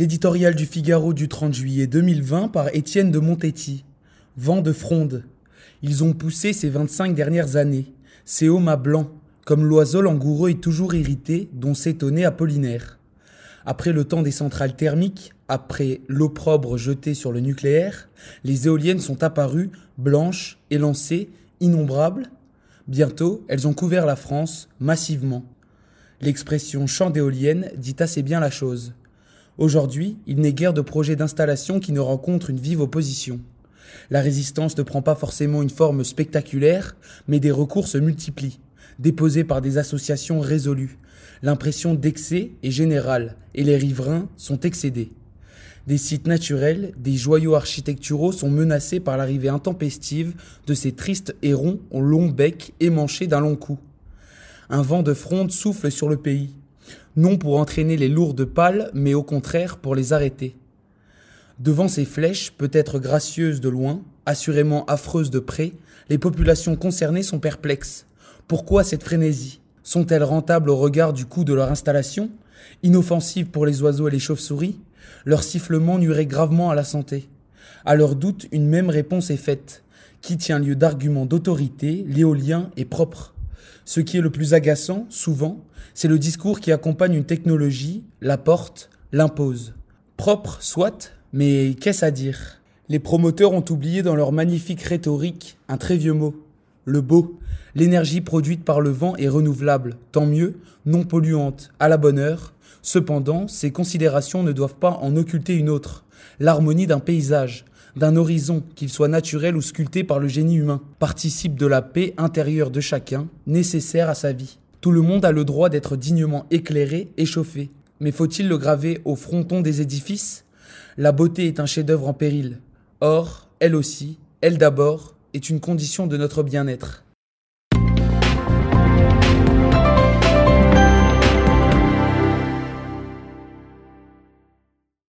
L'éditorial du Figaro du 30 juillet 2020 par Étienne de Montetti. Vent de fronde. Ils ont poussé ces 25 dernières années. Ces à blanc, comme l'oiseau langoureux est toujours irrité, dont s'étonnait Apollinaire. Après le temps des centrales thermiques, après l'opprobre jeté sur le nucléaire, les éoliennes sont apparues, blanches, élancées, innombrables. Bientôt, elles ont couvert la France, massivement. L'expression champ d'éoliennes dit assez bien la chose. Aujourd'hui, il n'est guère de projet d'installation qui ne rencontre une vive opposition. La résistance ne prend pas forcément une forme spectaculaire, mais des recours se multiplient, déposés par des associations résolues. L'impression d'excès est générale, et les riverains sont excédés. Des sites naturels, des joyaux architecturaux sont menacés par l'arrivée intempestive de ces tristes hérons au long bec émanché d'un long cou. Un vent de fronde souffle sur le pays, non pour entraîner les lourdes pales, mais au contraire pour les arrêter. Devant ces flèches, peut-être gracieuses de loin, assurément affreuses de près, les populations concernées sont perplexes. Pourquoi cette frénésie? Sont-elles rentables au regard du coût de leur installation? Inoffensives pour les oiseaux et les chauves-souris? Leur sifflement nuirait gravement à la santé. À leur doute, une même réponse est faite. Qui tient lieu d'argument d'autorité, l'éolien est propre. Ce qui est le plus agaçant, souvent, c'est le discours qui accompagne une technologie, la porte, l'impose. Propre, soit, mais qu'est-ce à dire? Les promoteurs ont oublié dans leur magnifique rhétorique un très vieux mot, le beau. L'énergie produite par le vent est renouvelable, tant mieux, non polluante, à la bonne heure. Cependant, ces considérations ne doivent pas en occulter une autre, l'harmonie d'un paysage, d'un horizon, qu'il soit naturel ou sculpté par le génie humain, participe de la paix intérieure de chacun, nécessaire à sa vie. Tout le monde a le droit d'être dignement éclairé et chauffé. Mais faut-il le graver au fronton des édifices? La beauté est un chef-d'œuvre en péril. Or, elle aussi, elle d'abord, est une condition de notre bien-être.